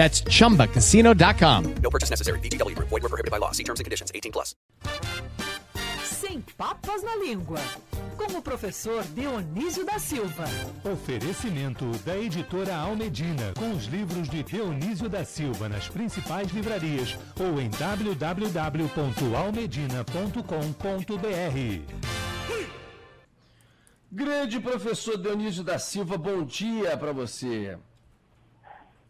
That's chumbacasino.com. No purchase necessary. VGW Group. Void were prohibited by law. See terms and conditions. 18 plus. Sem papas na língua. Com o professor Dionísio da Silva. Oferecimento da editora Almedina, com os livros de Dionísio da Silva nas principais livrarias ou em www.almedina.com.br. Grande professor Dionísio da Silva, bom dia para você.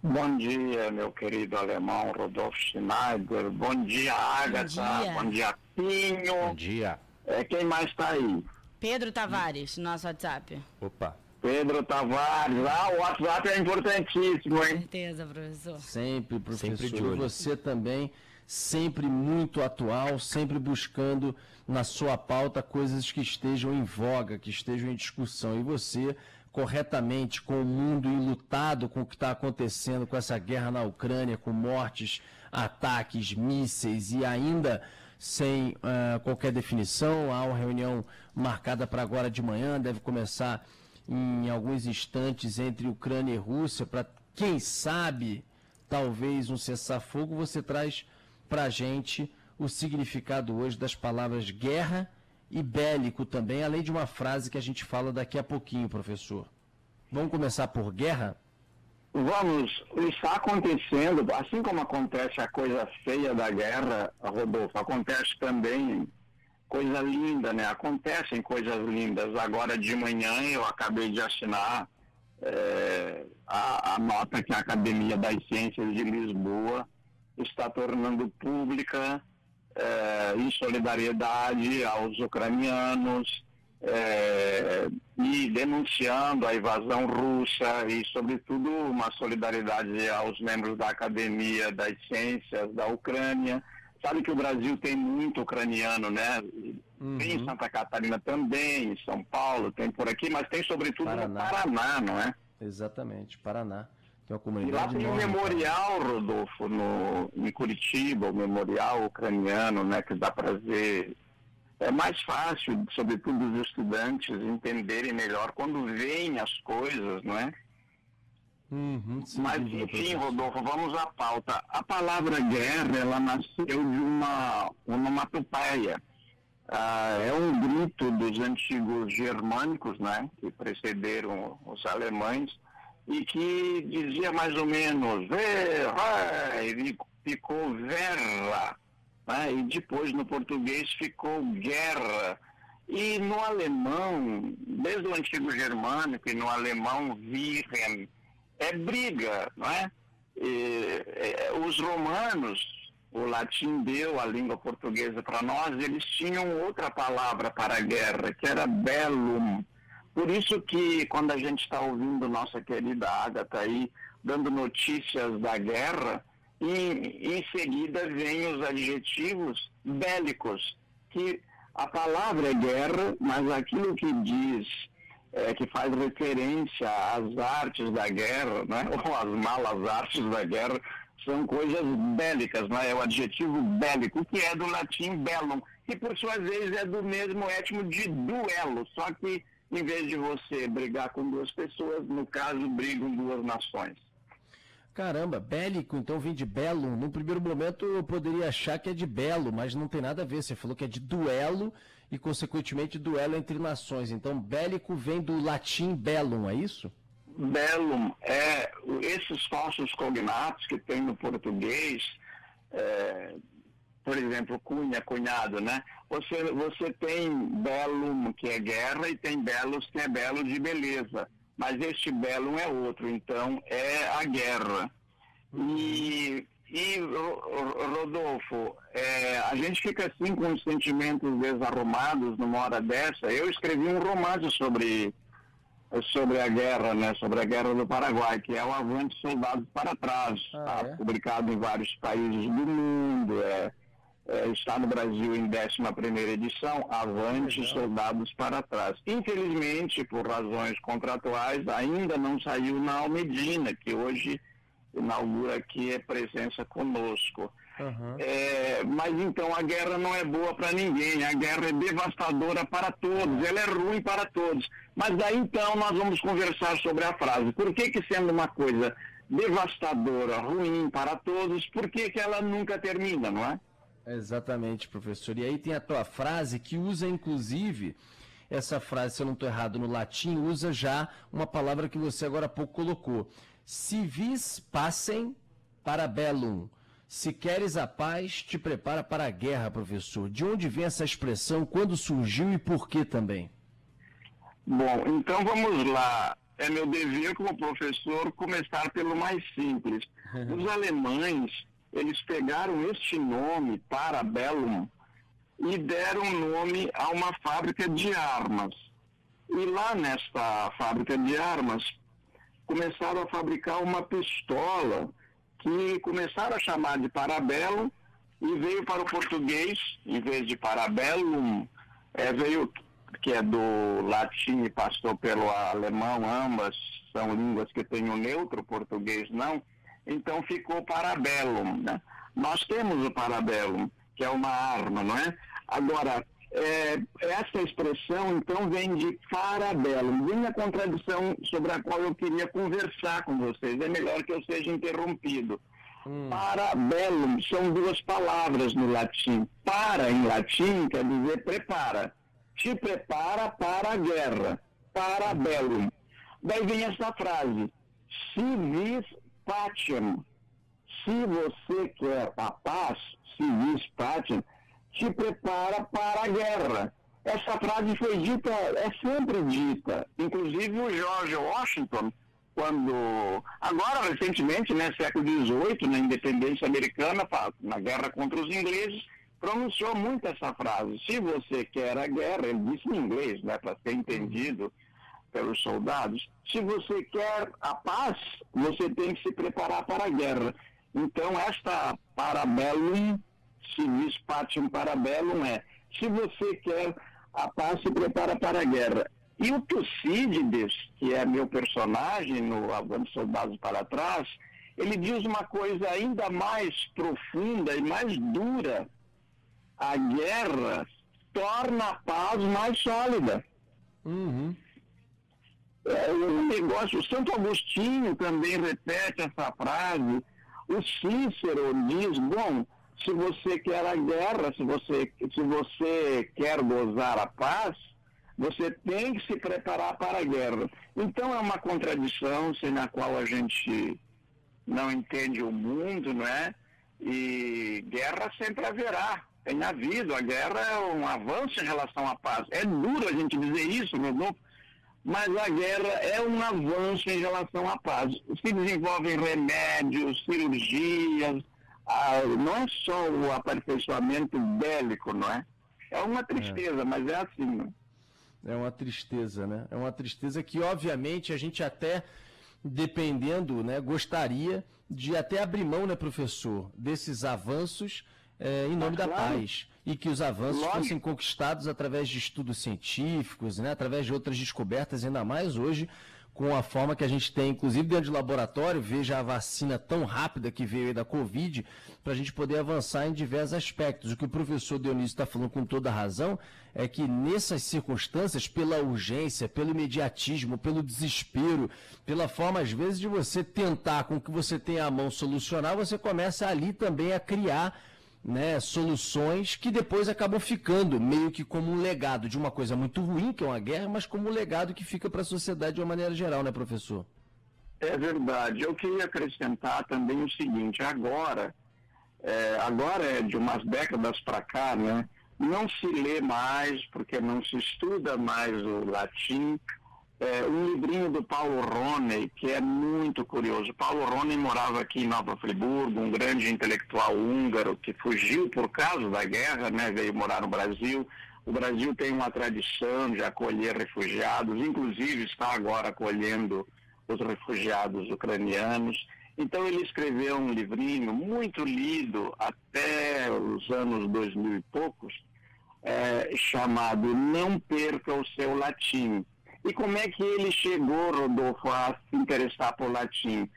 Bom dia, meu querido alemão Rodolfo Schneider. Bom dia, Agatha. dia. Bom dia, Pinho. Bom dia. É, quem mais está aí? Pedro Tavares, nosso WhatsApp. Opa. Pedro Tavares. Ah, o WhatsApp é importantíssimo, hein? Certeza, professor. Sempre, professor. Sempre de E olho. você também, sempre muito atual, sempre buscando na sua pauta coisas que estejam em voga, que estejam em discussão. E você, corretamente, com o mundo enlutado com o que está acontecendo com essa guerra na Ucrânia, com mortes, ataques, mísseis e ainda sem ah, qualquer definição. Há uma reunião marcada para agora de manhã, deve começar em alguns instantes entre Ucrânia e Rússia, para quem sabe, talvez um cessar-fogo. Você traz para a gente o significado hoje das palavras guerra e bélico também, além de uma frase que a gente fala daqui a pouquinho, professor. Vamos começar por guerra? Vamos, está acontecendo, assim como acontece a coisa feia da guerra, Rodolfo, acontece também coisa linda, né? Acontecem coisas lindas. Agora de manhã eu acabei de assinar eh, a, a nota que a Academia das Ciências de Lisboa está tornando pública eh, em solidariedade aos ucranianos eh, e denunciando a invasão russa e, sobretudo, uma solidariedade aos membros da Academia das Ciências da Ucrânia. Sabe que o Brasil tem muito ucraniano, né? Tem em Santa Catarina também, em São Paulo, tem por aqui, mas tem sobretudo Paraná. no Paraná, não é? Exatamente, Paraná. Tem uma E comunidade lá tem um enorme, memorial, Rodolfo, no, em Curitiba, o memorial ucraniano, né, que dá para ver. É mais fácil, sobretudo os estudantes, entenderem melhor quando veem as coisas, não é? Uhum, sem Mas, enfim. Rodolfo, vamos à pauta. A palavra guerra, ela nasceu de uma onomatopeia. Ah, é um grito dos antigos germânicos, né, que precederam os alemães, e que dizia mais ou menos, "Verra", e ficou verra, né, e depois no português ficou guerra. E no alemão, desde o antigo germânico e no alemão virem, é briga, não é? E, é, os romanos, o latim deu a língua portuguesa para nós, eles tinham outra palavra para a guerra, que era bellum. Por isso que quando a gente está ouvindo nossa querida Agatha aí, dando notícias da guerra, e em seguida vem os adjetivos bélicos, que a palavra é guerra, mas aquilo que diz é, que faz referência às artes da guerra, né? ou às malas artes da guerra, são coisas bélicas, né? é o adjetivo bélico, que é do latim bellum, que por sua vez é do mesmo étimo de duelo, só que em vez de você brigar com duas pessoas, no caso, brigam duas nações. Caramba, bélico, então vem de belo. No primeiro momento eu poderia achar que é de belo, mas não tem nada a ver. Você falou que é de duelo e, consequentemente, duelo entre nações. Então, bélico vem do latim bellum, é isso? Bellum é esses falsos cognatos que tem no português, é, por exemplo, cunha, cunhado, né? Você, você tem bellum, que é guerra, e tem belos, que é belo de beleza. Mas este bellum é outro, então é a guerra. E, e Rodolfo, é, a gente fica assim com os sentimentos desarrumados numa hora dessa. Eu escrevi um romance sobre sobre a guerra, né, sobre a guerra do Paraguai, que é o Avante Soldados para Trás, Ah, tá? é? publicado em vários países do mundo, é, é, está no Brasil em 11ª edição, Avante Soldados para Trás. Infelizmente, por razões contratuais, ainda não saiu na Almedina, que hoje inaugura aqui a presença conosco. É, mas então a guerra não é boa para ninguém, a guerra é devastadora para todos, ela é ruim para todos. Mas daí então nós vamos conversar sobre a frase. Por que, que sendo uma coisa devastadora, ruim para todos, por que, que ela nunca termina, não é? Exatamente, professor. E aí tem a tua frase que usa, inclusive, essa frase, se eu não estou errado, no latim, usa já uma palavra que você agora há pouco colocou. Si vis passem para bellum. Se queres a paz, te prepara para a guerra, professor. De onde vem essa expressão, quando surgiu e por que também? Bom, então vamos lá. É meu dever como professor começar pelo mais simples. Os alemães, eles pegaram este nome, Parabellum, e deram nome a uma fábrica de armas. E lá nesta fábrica de armas, começaram a fabricar uma pistola que começaram a chamar de Parabellum e veio para o português, em vez de Parabellum, é, veio que é do latim e passou pelo alemão, ambas são línguas que têm o neutro, português não, então ficou parabellum. Né? Nós temos o parabellum, que é uma arma, não é? Agora, é, essa expressão então vem de parabellum, vem a contradição sobre a qual eu queria conversar com vocês, é melhor que eu seja interrompido. Parabellum são duas palavras no latim. Para, em latim, quer dizer prepara. Te prepara para a guerra. Parabellum. Daí vem essa frase. Si pacem. Se você quer a paz, si vis pacem, te prepara para a guerra. Essa frase foi dita, é sempre dita. Inclusive o George Washington, quando agora recentemente, né, século XVIII, na independência americana, na guerra contra os ingleses, pronunciou muito essa frase. Se você quer a guerra, ele disse em inglês, né, para ser entendido pelos soldados. Se você quer a paz, você tem que se preparar para a guerra. Então esta parabellum, civis patium parabellum é, se você quer a paz, se prepara para a guerra. E o Tucídides, que é meu personagem no Avante Soldados para Trás, ele diz uma coisa ainda mais profunda e mais dura. A guerra torna a paz mais sólida. É um negócio. O Santo Agostinho também repete essa frase. O Cícero diz, bom, se você quer a guerra, se você, se você quer gozar a paz, você tem que se preparar para a guerra. Então é uma contradição sem a qual a gente não entende o mundo, não é? E guerra sempre haverá. Tem havido. A guerra é um avanço em relação à paz. É duro a gente dizer isso, Rodolfo, mas a guerra é um avanço em relação à paz. Se desenvolvem remédios, cirurgias, não é só o aperfeiçoamento bélico, não é? É uma tristeza, mas é assim. Né? É uma tristeza, né? É uma tristeza que, obviamente, a gente até, dependendo, né, gostaria de até abrir mão, né, professor, desses avanços eh, em nome da claro. paz. E que os avanços Lógico. fossem conquistados através de estudos científicos, né, através de outras descobertas, ainda mais hoje, com a forma que a gente tem, inclusive dentro de laboratório, veja a vacina tão rápida que veio aí da Covid, para a gente poder avançar em diversos aspectos. O que o professor Dionísio está falando com toda razão é que nessas circunstâncias, pela urgência, pelo imediatismo, pelo desespero, pela forma, às vezes, de você tentar com que você tenha à mão solucionar, você começa ali também a criar né, soluções que depois acabam ficando meio que como um legado de uma coisa muito ruim, que é uma guerra, mas como um legado que fica para a sociedade de uma maneira geral, né, professor? É verdade. Eu queria acrescentar também o seguinte: agora é, agora é de umas décadas para cá, né? Não se lê mais, porque não se estuda mais o latim. É, um livrinho do Paulo Roney, que é muito curioso. Paulo Roney morava aqui em Nova Friburgo, um grande intelectual húngaro que fugiu por causa da guerra, né? Veio morar no Brasil. O Brasil tem uma tradição de acolher refugiados, inclusive está agora acolhendo os refugiados ucranianos. Então ele escreveu um livrinho muito lido até os anos 2000 e poucos, é, chamado Não Perca o Seu Latim. E como é que ele chegou, Rodolfo, a se interessar por latim?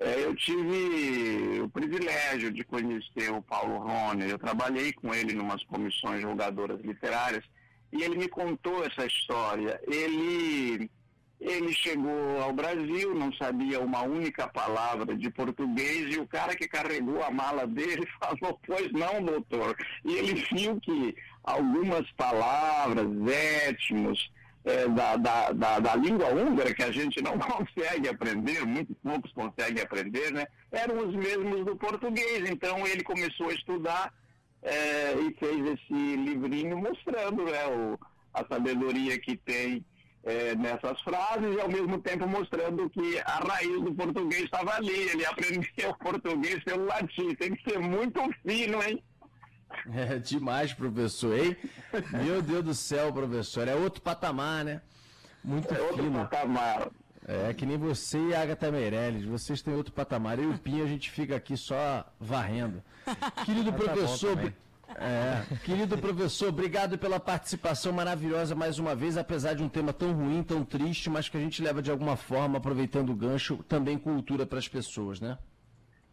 É, eu tive o privilégio de conhecer o Paulo Rony, eu trabalhei com ele em umas comissões jogadoras literárias, e ele me contou essa história. Ele, ele chegou ao Brasil, não sabia uma única palavra de português, e o cara que carregou a mala dele falou, pois não, doutor. E ele viu que algumas palavras, étmos, é, da, da, da, da, língua húngara, que a gente não consegue aprender, muito poucos conseguem aprender, né? eram os mesmos do português. Então ele começou a estudar é, e fez esse livrinho mostrando né, o, a sabedoria que tem é, nessas frases e ao mesmo tempo mostrando que a raiz do português estava ali. Ele aprendeu português pelo latim. Tem que ser muito fino, hein? É demais, professor, hein? Meu Deus do céu, professor. É outro patamar, né? Muito é outro fino. patamar. É que nem você e a Agatha Meirelles. Vocês têm outro patamar. Eu e o Pinho, a gente fica aqui só varrendo. Querido professor. é, querido professor, obrigado pela participação maravilhosa mais uma vez, apesar de um tema tão ruim, tão triste, mas que a gente leva de alguma forma, aproveitando o gancho, também cultura para as pessoas, né?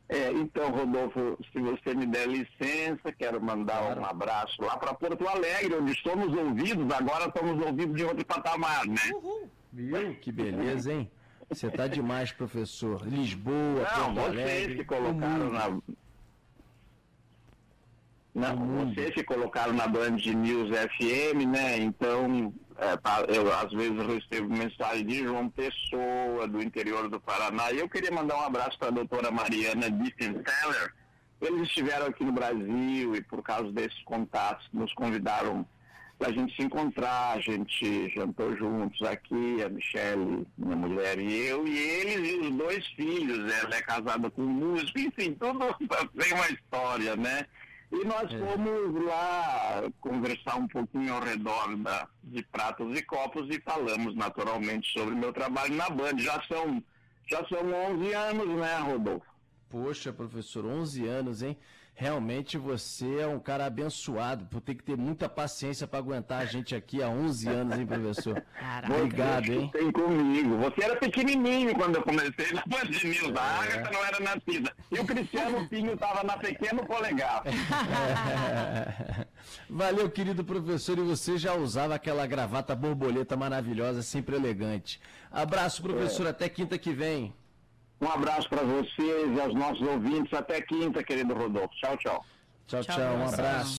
É, então, Rodolfo, se você me der licença, quero mandar claro. um abraço lá para Porto Alegre, onde somos ouvidos, agora somos ouvidos de outro patamar, né? Uhul. Viu? Que beleza, hein? Você está demais, professor. Lisboa, Não, Porto Alegre. Vocês se colocaram na. Não, vocês se colocaram na Band News FM, né? Então, é, tá, eu às vezes recebo mensagem de João Pessoa, do interior do Paraná, e eu queria mandar um abraço para a doutora Mariana Diefensteller. Eles estiveram aqui no Brasil e por causa desses contatos nos convidaram para a gente se encontrar, a gente jantou juntos aqui, a Michelle, minha mulher e eu, e eles e os dois filhos, ela é casada com um músico, enfim, tudo tem uma história, né? E nós é. fomos lá conversar um pouquinho ao redor da, de pratos e copos e falamos naturalmente sobre o meu trabalho na Band. Já são, já são 11 anos, né, Rodolfo? Poxa, professor, 11 anos, hein? Realmente você é um cara abençoado por ter que ter muita paciência para aguentar a gente aqui há 11 anos, hein, professor? Caraca. Obrigado, hein? Tem comigo. Você era pequenininho quando eu comecei na Band News. A Agatha não era nascida. E o Cristiano Pinho estava na pequeno polegar. É. Valeu, querido professor. E você já usava aquela gravata borboleta maravilhosa, sempre elegante. Abraço, professor. É. Até quinta que vem. Um abraço para vocês e aos nossos ouvintes. Até quinta, querido Rodolfo. Tchau, tchau. Tchau, tchau. tchau um abraço.